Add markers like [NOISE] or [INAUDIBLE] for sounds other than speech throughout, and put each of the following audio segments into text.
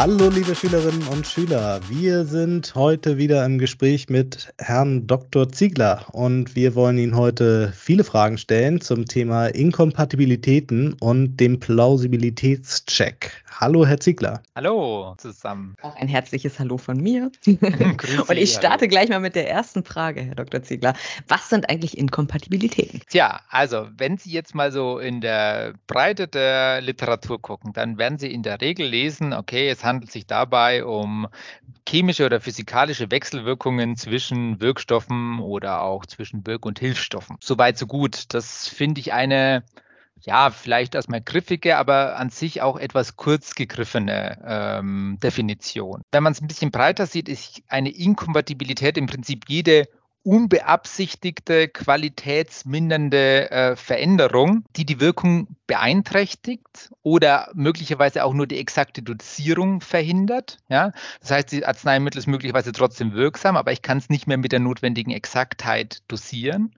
Hallo, liebe Schülerinnen und Schüler. Wir sind heute wieder im Gespräch mit Herrn Dr. Ziegler und wir wollen Ihnen heute viele Fragen stellen zum Thema Inkompatibilitäten und dem Plausibilitätscheck. Hallo, Herr Ziegler. Hallo zusammen. Auch ein herzliches Hallo von mir. [LAUGHS] und ich starte hallo. gleich mal mit der ersten Frage, Herr Dr. Ziegler. Was sind eigentlich Inkompatibilitäten? Tja, also wenn Sie jetzt mal so in der Breite der Literatur gucken, dann werden Sie in der Regel lesen, okay, es handelt sich dabei um chemische oder physikalische Wechselwirkungen zwischen Wirkstoffen oder auch zwischen Wirk- und Hilfsstoffen. Soweit, so gut. Das finde ich eine ja, vielleicht erstmal griffige, aber an sich auch etwas kurz gegriffene ähm, Definition. Wenn man es ein bisschen breiter sieht, ist eine Inkompatibilität im Prinzip jede unbeabsichtigte, qualitätsmindernde äh, Veränderung, die die Wirkung beeinträchtigt oder möglicherweise auch nur die exakte Dosierung verhindert. Ja? Das heißt, das Arzneimittel ist möglicherweise trotzdem wirksam, aber ich kann es nicht mehr mit der notwendigen Exaktheit dosieren.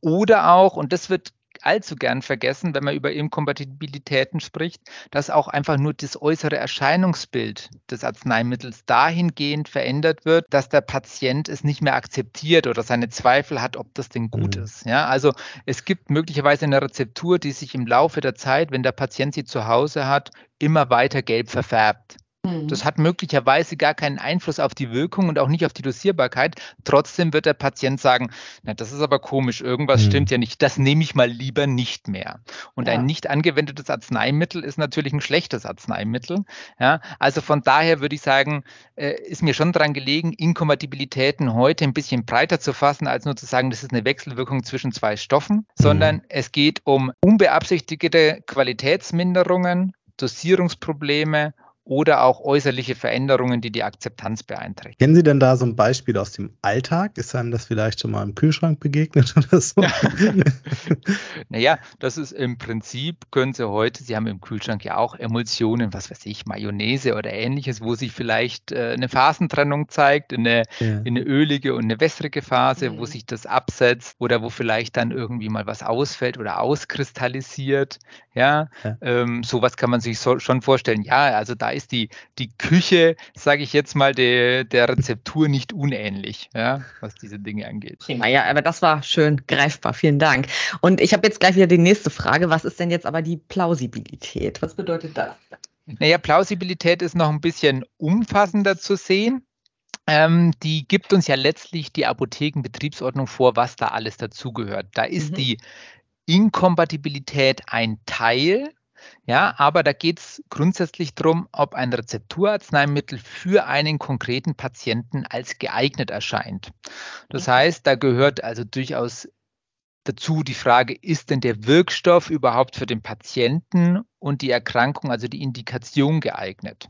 Oder auch, und das wird allzu gern vergessen, wenn man über Inkompatibilitäten spricht, dass auch einfach nur das äußere Erscheinungsbild des Arzneimittels dahingehend verändert wird, dass der Patient es nicht mehr akzeptiert oder seine Zweifel hat, ob das denn gut mhm. ist. Ja, also es gibt möglicherweise eine Rezeptur, die sich im Laufe der Zeit, wenn der Patient sie zu Hause hat, immer weiter gelb verfärbt. Mhm. Das hat möglicherweise gar keinen Einfluss auf die Wirkung und auch nicht auf die Dosierbarkeit. Trotzdem wird der Patient sagen, na, das ist aber komisch, irgendwas mhm. stimmt ja nicht, das nehme ich mal lieber nicht mehr. Und ja. ein nicht angewendetes Arzneimittel ist natürlich ein schlechtes Arzneimittel. Ja, also von daher würde ich sagen, äh, ist mir schon daran gelegen, Inkompatibilitäten heute ein bisschen breiter zu fassen, als nur zu sagen, das ist eine Wechselwirkung zwischen zwei Stoffen, mhm. sondern es geht um unbeabsichtigte Qualitätsminderungen, Dosierungsprobleme oder auch äußerliche Veränderungen, die die Akzeptanz beeinträchtigen. Kennen Sie denn da so ein Beispiel aus dem Alltag? Ist einem das vielleicht schon mal im Kühlschrank begegnet [LAUGHS] oder so? [LAUGHS] naja, das ist im Prinzip, können Sie heute, Sie haben im Kühlschrank ja auch Emulsionen, was weiß ich, Mayonnaise oder ähnliches, wo sich vielleicht äh, eine Phasentrennung zeigt, eine, ja. eine ölige und eine wässrige Phase, mhm. wo sich das absetzt oder wo vielleicht dann irgendwie mal was ausfällt oder auskristallisiert. Ja, ja. Ähm, sowas kann man sich so, schon vorstellen. Ja, also da ist die, die Küche, sage ich jetzt mal, de, der Rezeptur nicht unähnlich, ja, was diese Dinge angeht. Prima, ja, aber das war schön greifbar. Vielen Dank. Und ich habe jetzt gleich wieder die nächste Frage. Was ist denn jetzt aber die Plausibilität? Was bedeutet das? Naja, Plausibilität ist noch ein bisschen umfassender zu sehen. Ähm, die gibt uns ja letztlich die Apothekenbetriebsordnung vor, was da alles dazugehört. Da ist mhm. die Inkompatibilität ein Teil ja, aber da geht es grundsätzlich darum, ob ein Rezepturarzneimittel für einen konkreten Patienten als geeignet erscheint. Das heißt, da gehört also durchaus dazu die Frage, ist denn der Wirkstoff überhaupt für den Patienten und die Erkrankung, also die Indikation geeignet?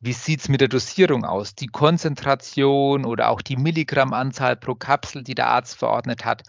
Wie sieht es mit der Dosierung aus? Die Konzentration oder auch die Milligrammanzahl pro Kapsel, die der Arzt verordnet hat,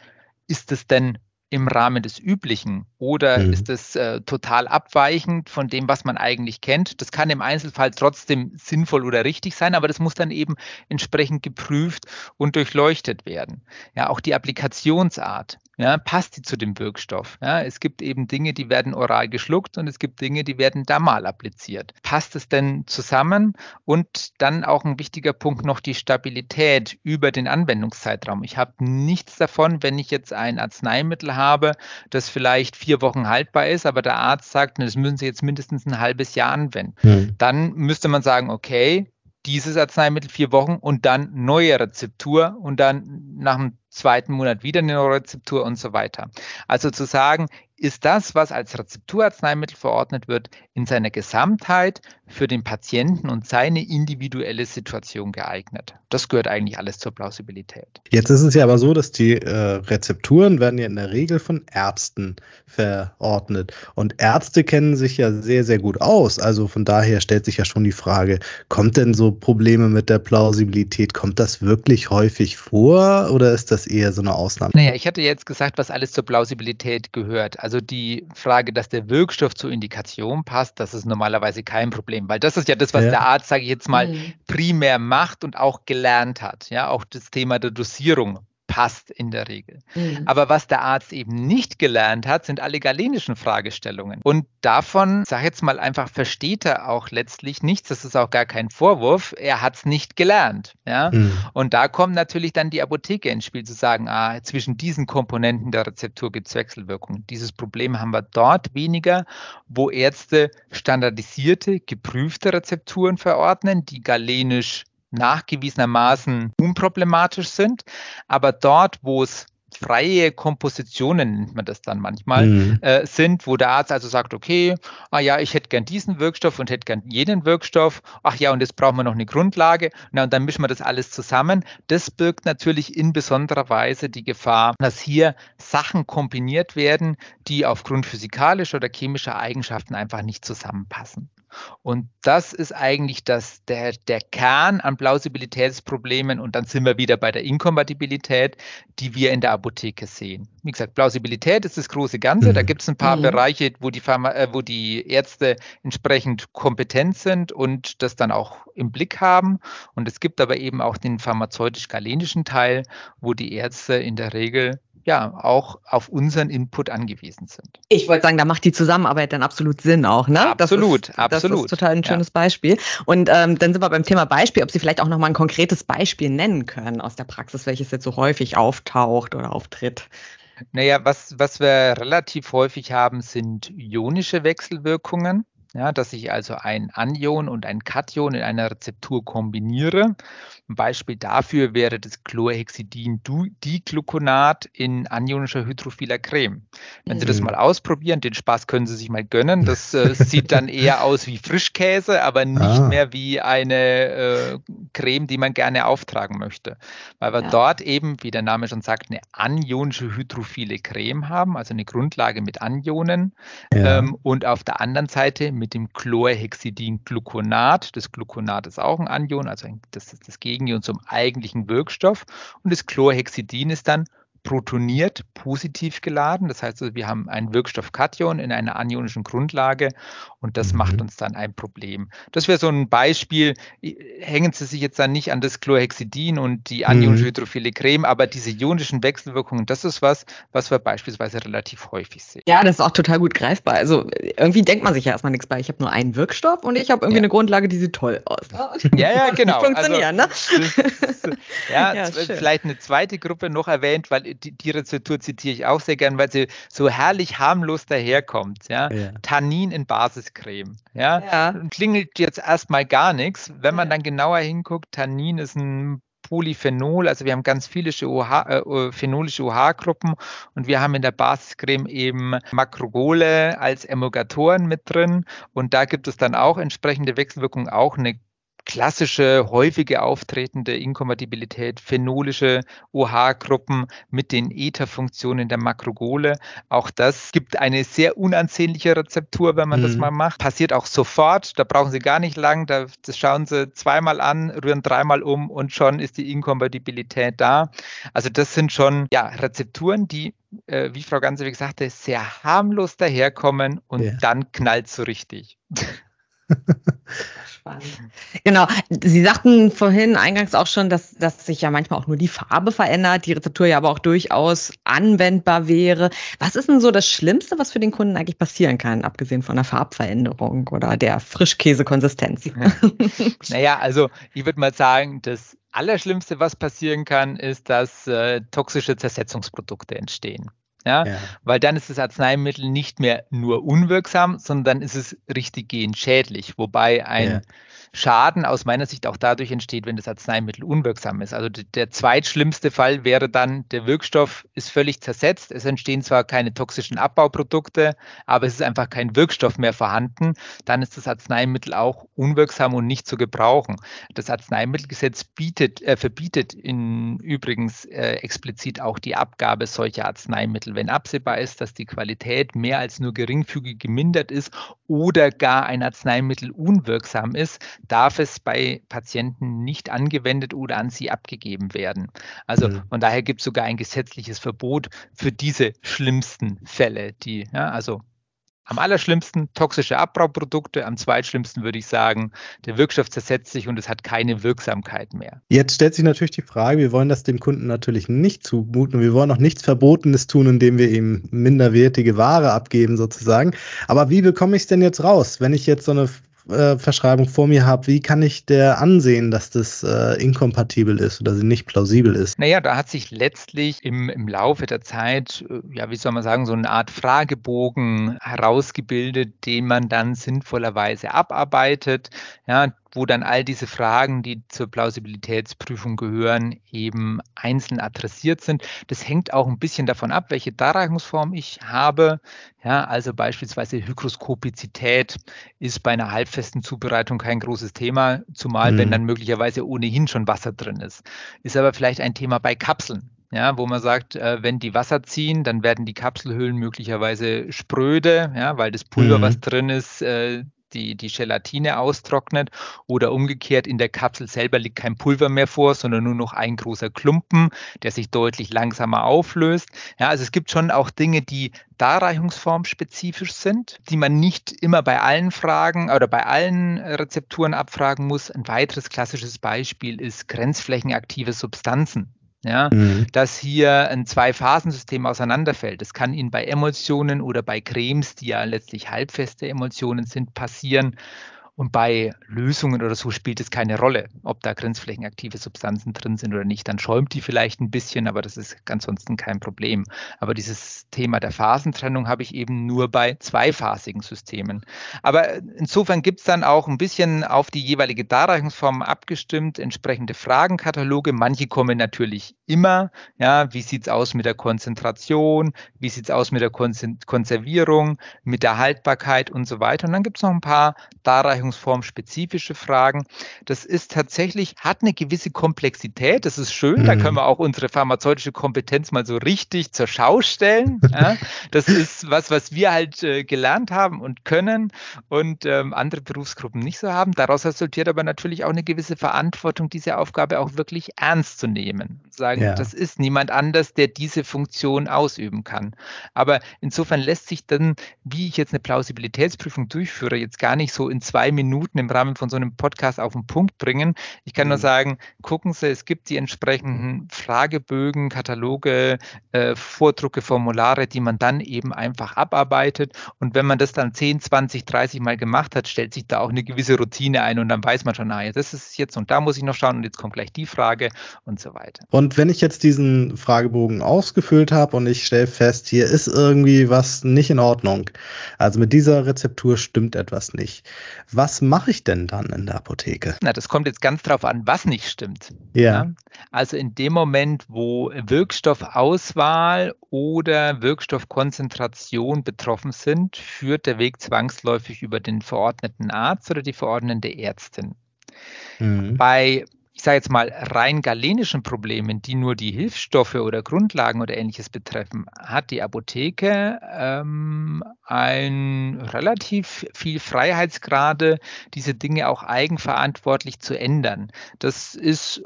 ist es denn im Rahmen des Üblichen oder mhm. ist es äh, total abweichend von dem, was man eigentlich kennt? Das kann im Einzelfall trotzdem sinnvoll oder richtig sein, aber das muss dann eben entsprechend geprüft und durchleuchtet werden. Ja, auch die Applikationsart. Ja, passt die zu dem Wirkstoff? Ja, es gibt eben Dinge, die werden oral geschluckt und es gibt Dinge, die werden dermal appliziert. Passt es denn zusammen? Und dann auch ein wichtiger Punkt noch die Stabilität über den Anwendungszeitraum. Ich habe nichts davon, wenn ich jetzt ein Arzneimittel habe, das vielleicht vier Wochen haltbar ist, aber der Arzt sagt, das müssen Sie jetzt mindestens ein halbes Jahr anwenden. Hm. Dann müsste man sagen, okay, dieses Arzneimittel vier Wochen und dann neue Rezeptur und dann nach dem zweiten Monat wieder eine Rezeptur und so weiter. Also zu sagen, ist das, was als Rezepturarzneimittel verordnet wird, in seiner Gesamtheit für den Patienten und seine individuelle Situation geeignet. Das gehört eigentlich alles zur Plausibilität. Jetzt ist es ja aber so, dass die äh, Rezepturen werden ja in der Regel von Ärzten verordnet. Und Ärzte kennen sich ja sehr, sehr gut aus. Also von daher stellt sich ja schon die Frage, kommt denn so Probleme mit der Plausibilität, kommt das wirklich häufig vor oder ist das eher so eine Ausnahme? Naja, ich hatte jetzt gesagt, was alles zur Plausibilität gehört. Also also die Frage, dass der Wirkstoff zur Indikation passt, das ist normalerweise kein Problem, weil das ist ja das, was ja. der Arzt, sage ich jetzt mal, mhm. primär macht und auch gelernt hat. Ja, auch das Thema der Dosierung passt in der Regel. Mhm. Aber was der Arzt eben nicht gelernt hat, sind alle galenischen Fragestellungen. Und davon, sag jetzt mal einfach, versteht er auch letztlich nichts. Das ist auch gar kein Vorwurf. Er hat es nicht gelernt. Ja? Mhm. Und da kommt natürlich dann die Apotheke ins Spiel zu sagen, ah, zwischen diesen Komponenten der Rezeptur gibt es Wechselwirkungen. Dieses Problem haben wir dort weniger, wo Ärzte standardisierte, geprüfte Rezepturen verordnen, die galenisch nachgewiesenermaßen unproblematisch sind. Aber dort, wo es freie Kompositionen nennt man das dann manchmal, mhm. äh, sind, wo der Arzt also sagt, okay, ah ja, ich hätte gern diesen Wirkstoff und hätte gern jenen Wirkstoff, ach ja, und jetzt brauchen wir noch eine Grundlage, na, und dann mischen wir das alles zusammen. Das birgt natürlich in besonderer Weise die Gefahr, dass hier Sachen kombiniert werden, die aufgrund physikalischer oder chemischer Eigenschaften einfach nicht zusammenpassen. Und das ist eigentlich das, der, der Kern an Plausibilitätsproblemen. Und dann sind wir wieder bei der Inkompatibilität, die wir in der Apotheke sehen. Wie gesagt, Plausibilität ist das große Ganze. Mhm. Da gibt es ein paar mhm. Bereiche, wo die, Pharma, äh, wo die Ärzte entsprechend kompetent sind und das dann auch im Blick haben. Und es gibt aber eben auch den pharmazeutisch-galenischen Teil, wo die Ärzte in der Regel ja auch auf unseren Input angewiesen sind. Ich wollte sagen, da macht die Zusammenarbeit dann absolut Sinn auch, ne? Absolut, das ist, absolut. Das ist total ein schönes ja. Beispiel. Und ähm, dann sind wir beim Thema Beispiel, ob Sie vielleicht auch nochmal ein konkretes Beispiel nennen können aus der Praxis, welches jetzt so häufig auftaucht oder auftritt. Naja, was, was wir relativ häufig haben, sind ionische Wechselwirkungen. Ja, dass ich also ein Anion und ein Kation in einer Rezeptur kombiniere. Ein Beispiel dafür wäre das Chlorhexidin-Digluconat in anionischer hydrophiler Creme. Wenn Sie das mhm. mal ausprobieren, den Spaß können Sie sich mal gönnen. Das äh, sieht dann eher aus wie Frischkäse, aber nicht ah. mehr wie eine äh, Creme, die man gerne auftragen möchte. Weil wir ja. dort eben, wie der Name schon sagt, eine anionische hydrophile Creme haben, also eine Grundlage mit Anionen. Ja. Ähm, und auf der anderen Seite mit dem Chlorhexidingluconat. Das Gluconat ist auch ein Anion, also das ist das Gegenion zum eigentlichen Wirkstoff. Und das Chlorhexidin ist dann protoniert, positiv geladen. Das heißt, wir haben einen Wirkstoff-Kation in einer anionischen Grundlage und das mhm. macht uns dann ein Problem. Das wäre so ein Beispiel. Hängen Sie sich jetzt dann nicht an das Chlorhexidin und die anionische mhm. hydrophile Creme, aber diese ionischen Wechselwirkungen, das ist was, was wir beispielsweise relativ häufig sehen. Ja, das ist auch total gut greifbar. Also irgendwie denkt man sich ja erstmal nichts bei. Ich habe nur einen Wirkstoff und ich habe irgendwie ja. eine Grundlage, die sieht toll aus. Ja, ja, [LAUGHS] genau. Funktionieren, also, ne? Das, ja, ja vielleicht eine zweite Gruppe noch erwähnt, weil die, die Rezeptur zitiere ich auch sehr gern, weil sie so herrlich harmlos daherkommt. Ja? ja. Tannin in Basiscreme. Ja? ja. Klingelt jetzt erstmal gar nichts. Wenn man dann genauer hinguckt, Tannin ist ein Polyphenol, also wir haben ganz viele OH, äh, phenolische OH-Gruppen und wir haben in der Basiscreme eben Makrogole als Emulgatoren mit drin und da gibt es dann auch entsprechende Wechselwirkungen, auch eine klassische, häufige auftretende Inkompatibilität, phenolische OH-Gruppen mit den Ether-Funktionen der Makrogole. Auch das gibt eine sehr unansehnliche Rezeptur, wenn man mhm. das mal macht. Passiert auch sofort, da brauchen Sie gar nicht lang, da, das schauen Sie zweimal an, rühren dreimal um und schon ist die Inkompatibilität da. Also das sind schon ja, Rezepturen, die äh, wie Frau Gansewig sagte, sehr harmlos daherkommen und ja. dann knallt so richtig. [LAUGHS] Spannend. Genau. Sie sagten vorhin eingangs auch schon, dass, dass sich ja manchmal auch nur die Farbe verändert, die Rezeptur ja aber auch durchaus anwendbar wäre. Was ist denn so das Schlimmste, was für den Kunden eigentlich passieren kann, abgesehen von der Farbveränderung oder der Frischkäsekonsistenz? Ja. naja, also ich würde mal sagen, das Allerschlimmste, was passieren kann, ist, dass äh, toxische Zersetzungsprodukte entstehen. Ja? ja? Weil dann ist das Arzneimittel nicht mehr nur unwirksam, sondern ist es richtiggehend schädlich. Wobei ein ja. Schaden aus meiner Sicht auch dadurch entsteht, wenn das Arzneimittel unwirksam ist. Also der zweitschlimmste Fall wäre dann, der Wirkstoff ist völlig zersetzt. Es entstehen zwar keine toxischen Abbauprodukte, aber es ist einfach kein Wirkstoff mehr vorhanden. Dann ist das Arzneimittel auch unwirksam und nicht zu gebrauchen. Das Arzneimittelgesetz bietet, äh, verbietet in übrigens äh, explizit auch die Abgabe solcher Arzneimittel, wenn absehbar ist, dass die Qualität mehr als nur geringfügig gemindert ist oder gar ein Arzneimittel unwirksam ist, darf es bei Patienten nicht angewendet oder an sie abgegeben werden. Also mhm. von daher gibt es sogar ein gesetzliches Verbot für diese schlimmsten Fälle, die, ja, also Am allerschlimmsten toxische Abbauprodukte, am zweitschlimmsten würde ich sagen, der Wirkstoff zersetzt sich und es hat keine Wirksamkeit mehr. Jetzt stellt sich natürlich die Frage, wir wollen das dem Kunden natürlich nicht zumuten wir wollen auch nichts Verbotenes tun, indem wir ihm minderwertige Ware abgeben sozusagen. Aber wie bekomme ich es denn jetzt raus, wenn ich jetzt so eine äh, Verschreibung vor mir habe, wie kann ich der ansehen, dass das äh, inkompatibel ist oder sie nicht plausibel ist? Naja, da hat sich letztlich im, im Laufe der Zeit, äh, ja, wie soll man sagen, so eine Art Fragebogen herausgebildet, den man dann sinnvollerweise abarbeitet. Ja, wo dann all diese Fragen, die zur Plausibilitätsprüfung gehören, eben einzeln adressiert sind. Das hängt auch ein bisschen davon ab, welche Darreichungsform ich habe. Ja, also beispielsweise Hygroskopizität ist bei einer halbfesten Zubereitung kein großes Thema, zumal mhm. wenn dann möglicherweise ohnehin schon Wasser drin ist. Ist aber vielleicht ein Thema bei Kapseln ja, wo man sagt, äh, wenn die Wasser ziehen, dann werden die Kapselhüllen möglicherweise spröde, ja, weil das Pulver, mhm. was drin ist, äh, die, die Gelatine austrocknet oder umgekehrt in der Kapsel selber liegt kein Pulver mehr vor, sondern nur noch ein großer Klumpen, der sich deutlich langsamer auflöst. Ja, also es gibt schon auch Dinge, die Darreichungsform spezifisch sind, die man nicht immer bei allen Fragen oder bei allen Rezepturen abfragen muss. Ein weiteres klassisches Beispiel ist grenzflächenaktive Substanzen ja, mhm. dass hier ein Zwei-Phasen-System auseinanderfällt. Das kann Ihnen bei Emotionen oder bei Cremes, die ja letztlich halbfeste Emotionen sind, passieren. Und bei Lösungen oder so spielt es keine Rolle, ob da grenzflächenaktive Substanzen drin sind oder nicht. Dann schäumt die vielleicht ein bisschen, aber das ist ansonsten kein Problem. Aber dieses Thema der Phasentrennung habe ich eben nur bei zweiphasigen Systemen. Aber insofern gibt es dann auch ein bisschen auf die jeweilige Darreichungsform abgestimmt, entsprechende Fragenkataloge. Manche kommen natürlich immer. Ja, wie sieht es aus mit der Konzentration? Wie sieht es aus mit der Konservierung, mit der Haltbarkeit und so weiter? Und dann gibt es noch ein paar Darreichungsformen Darreichungsform spezifische Fragen. Das ist tatsächlich, hat eine gewisse Komplexität. Das ist schön. Mhm. Da können wir auch unsere pharmazeutische Kompetenz mal so richtig zur Schau stellen. [LAUGHS] ja, das ist was, was wir halt äh, gelernt haben und können und ähm, andere Berufsgruppen nicht so haben. Daraus resultiert aber natürlich auch eine gewisse Verantwortung, diese Aufgabe auch wirklich ernst zu nehmen. Sagen, ja. das ist niemand anders, der diese Funktion ausüben kann. Aber insofern lässt sich dann, wie ich jetzt eine Plausibilitätsprüfung durchführe, jetzt gar nicht so in zwei Minuten im Rahmen von so einem Podcast auf den Punkt bringen. Ich kann mhm. nur sagen, gucken Sie, es gibt die entsprechenden Fragebögen, Kataloge, äh, Vordrucke, Formulare, die man dann eben einfach abarbeitet. Und wenn man das dann 10, 20, 30 Mal gemacht hat, stellt sich da auch eine gewisse Routine ein und dann weiß man schon, naja, das ist jetzt und da muss ich noch schauen und jetzt kommt gleich die Frage und so weiter. Und wenn ich jetzt diesen Fragebogen ausgefüllt habe und ich stelle fest, hier ist irgendwie was nicht in Ordnung, also mit dieser Rezeptur stimmt etwas nicht. Was mache ich denn dann in der Apotheke? Na, das kommt jetzt ganz drauf an, was nicht stimmt. Ja. ja. Also in dem Moment, wo Wirkstoffauswahl oder Wirkstoffkonzentration betroffen sind, führt der Weg zwangsläufig über den verordneten Arzt oder die verordnende Ärztin. Mhm. Bei ich sage jetzt mal, rein galenischen Problemen, die nur die Hilfsstoffe oder Grundlagen oder ähnliches betreffen, hat die Apotheke ähm, ein relativ viel Freiheitsgrade, diese Dinge auch eigenverantwortlich zu ändern. Das ist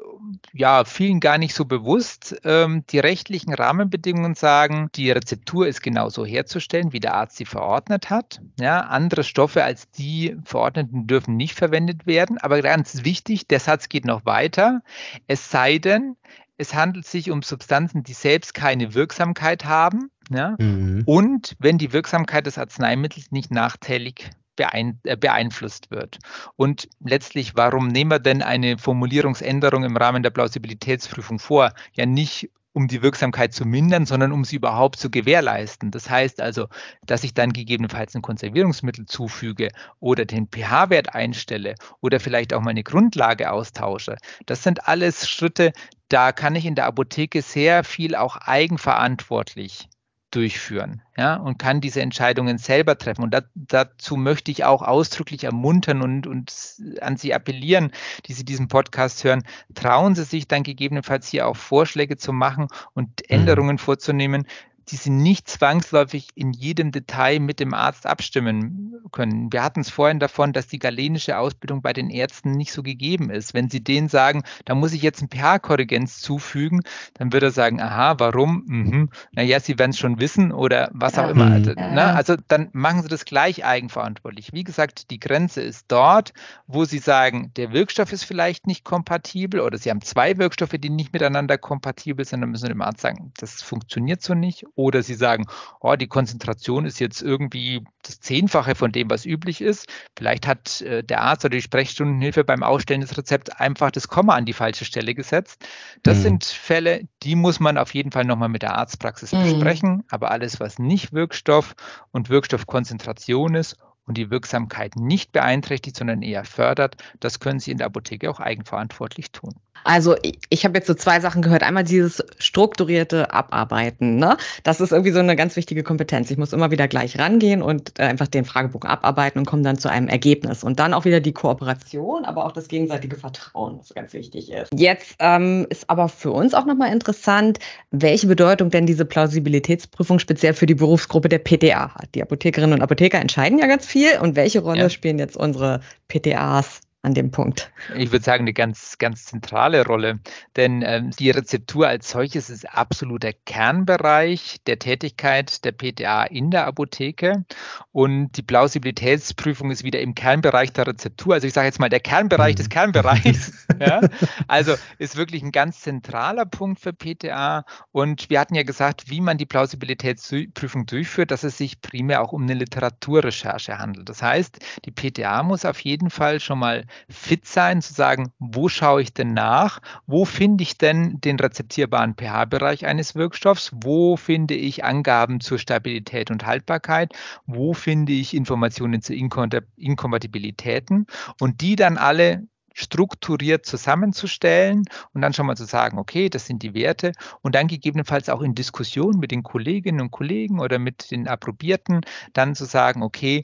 ja vielen gar nicht so bewusst. Ähm, die rechtlichen Rahmenbedingungen sagen, die Rezeptur ist genauso herzustellen, wie der Arzt sie verordnet hat. Ja, andere Stoffe als die verordneten dürfen nicht verwendet werden. Aber ganz wichtig, der Satz geht noch weiter weiter, es sei denn, es handelt sich um Substanzen, die selbst keine Wirksamkeit haben ja, mhm. und wenn die Wirksamkeit des Arzneimittels nicht nachteilig beein äh, beeinflusst wird. Und letztlich, warum nehmen wir denn eine Formulierungsänderung im Rahmen der Plausibilitätsprüfung vor? Ja, nicht um die Wirksamkeit zu mindern, sondern um sie überhaupt zu gewährleisten. Das heißt also, dass ich dann gegebenenfalls ein Konservierungsmittel zufüge oder den pH-Wert einstelle oder vielleicht auch meine Grundlage austausche. Das sind alles Schritte, da kann ich in der Apotheke sehr viel auch eigenverantwortlich durchführen ja, und kann diese Entscheidungen selber treffen. Und da, dazu möchte ich auch ausdrücklich ermuntern und, und an Sie appellieren, die Sie diesen Podcast hören. Trauen Sie sich dann gegebenenfalls hier auch Vorschläge zu machen und mhm. Änderungen vorzunehmen, die sie nicht zwangsläufig in jedem Detail mit dem Arzt abstimmen können. Wir hatten es vorhin davon, dass die galenische Ausbildung bei den Ärzten nicht so gegeben ist. Wenn sie denen sagen, da muss ich jetzt ein pH-Korrigenz zufügen, dann wird er sagen, aha, warum? Mhm. Naja, sie werden es schon wissen oder was auch immer. Also, ne? also dann machen sie das gleich eigenverantwortlich. Wie gesagt, die Grenze ist dort, wo sie sagen, der Wirkstoff ist vielleicht nicht kompatibel oder sie haben zwei Wirkstoffe, die nicht miteinander kompatibel sind, dann müssen sie dem Arzt sagen, das funktioniert so nicht. Oder sie sagen, oh, die Konzentration ist jetzt irgendwie das Zehnfache von dem, was üblich ist. Vielleicht hat äh, der Arzt oder die Sprechstundenhilfe beim Ausstellen des Rezepts einfach das Komma an die falsche Stelle gesetzt. Das mhm. sind Fälle, die muss man auf jeden Fall nochmal mit der Arztpraxis mhm. besprechen. Aber alles, was nicht Wirkstoff und Wirkstoffkonzentration ist und die Wirksamkeit nicht beeinträchtigt, sondern eher fördert, das können Sie in der Apotheke auch eigenverantwortlich tun. Also ich, ich habe jetzt so zwei Sachen gehört. Einmal dieses strukturierte Abarbeiten. Ne? Das ist irgendwie so eine ganz wichtige Kompetenz. Ich muss immer wieder gleich rangehen und äh, einfach den Fragebogen abarbeiten und komme dann zu einem Ergebnis. Und dann auch wieder die Kooperation, aber auch das gegenseitige Vertrauen, was ganz wichtig ist. Jetzt ähm, ist aber für uns auch nochmal interessant, welche Bedeutung denn diese Plausibilitätsprüfung speziell für die Berufsgruppe der PTA hat. Die Apothekerinnen und Apotheker entscheiden ja ganz viel. Und welche Rolle ja. spielen jetzt unsere PTAs an dem Punkt? Ich würde sagen, eine ganz, ganz zentrale Rolle. Denn ähm, die Rezeptur als solches ist absoluter Kernbereich der Tätigkeit der PTA in der Apotheke. Und die Plausibilitätsprüfung ist wieder im Kernbereich der Rezeptur. Also ich sage jetzt mal der Kernbereich des mhm. Kernbereichs. [LAUGHS] ja? Also ist wirklich ein ganz zentraler Punkt für PTA. Und wir hatten ja gesagt, wie man die Plausibilitätsprüfung durchführt, dass es sich primär auch um eine Literaturrecherche handelt. Das heißt, die PTA muss auf jeden Fall schon mal fit sein, zu sagen, wo schaue ich denn nach? Wo finde ich denn den rezeptierbaren pH-Bereich eines Wirkstoffs? Wo finde ich Angaben zur Stabilität und Haltbarkeit? Wo finde ich Informationen zu Inkompatibilitäten? Und die dann alle strukturiert zusammenzustellen und dann schon mal zu sagen, okay, das sind die Werte und dann gegebenenfalls auch in Diskussion mit den Kolleginnen und Kollegen oder mit den Approbierten dann zu sagen, okay,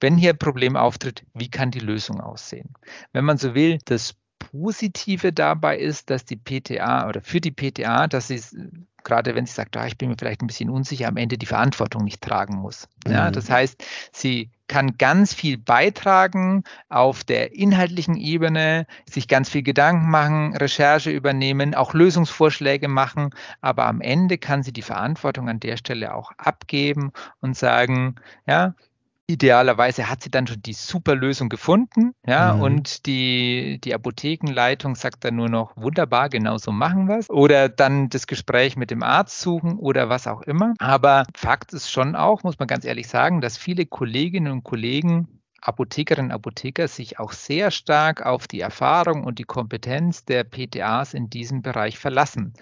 wenn hier ein Problem auftritt, wie kann die Lösung aussehen? Wenn man so will, das Positive dabei ist, dass die PTA oder für die PTA, dass sie gerade wenn sie sagt, ah, ich bin mir vielleicht ein bisschen unsicher, am Ende die Verantwortung nicht tragen muss. Ja, mhm. das heißt, sie kann ganz viel beitragen auf der inhaltlichen Ebene, sich ganz viel Gedanken machen, Recherche übernehmen, auch Lösungsvorschläge machen, aber am Ende kann sie die Verantwortung an der Stelle auch abgeben und sagen, ja, Idealerweise hat sie dann schon die super Lösung gefunden, ja, mhm. und die, die Apothekenleitung sagt dann nur noch, wunderbar, genau so machen wir es. Oder dann das Gespräch mit dem Arzt suchen oder was auch immer. Aber Fakt ist schon auch, muss man ganz ehrlich sagen, dass viele Kolleginnen und Kollegen Apothekerinnen und Apotheker sich auch sehr stark auf die Erfahrung und die Kompetenz der PTAs in diesem Bereich verlassen,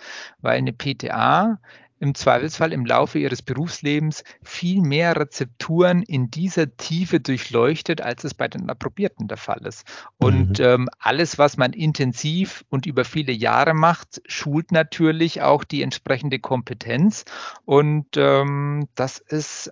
weil eine PTA im Zweifelsfall im Laufe ihres Berufslebens viel mehr Rezepturen in dieser Tiefe durchleuchtet, als es bei den Approbierten der Fall ist. Und mhm. ähm, alles, was man intensiv und über viele Jahre macht, schult natürlich auch die entsprechende Kompetenz. Und ähm, das ist,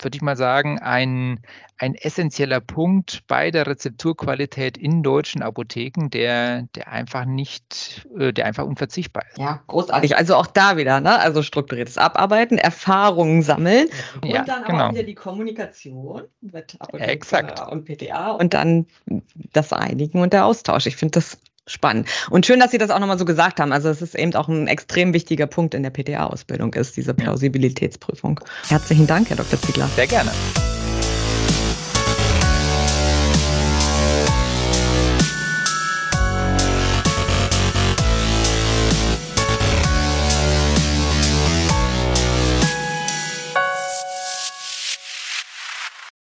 würde ich mal sagen, ein, ein essentieller Punkt bei der Rezepturqualität in deutschen Apotheken, der, der einfach nicht, äh, der einfach unverzichtbar ist. Ja, großartig. Also auch da wieder, ne? Also strukturiertes Abarbeiten, Erfahrungen sammeln und ja, dann genau. auch wieder die Kommunikation mit Apotheker Exakt. und PTA und dann das Einigen und der Austausch. Ich finde das spannend. Und schön, dass Sie das auch nochmal so gesagt haben. Also es ist eben auch ein extrem wichtiger Punkt in der PTA-Ausbildung ist, diese Plausibilitätsprüfung. Herzlichen Dank, Herr Dr. Ziegler. Sehr gerne.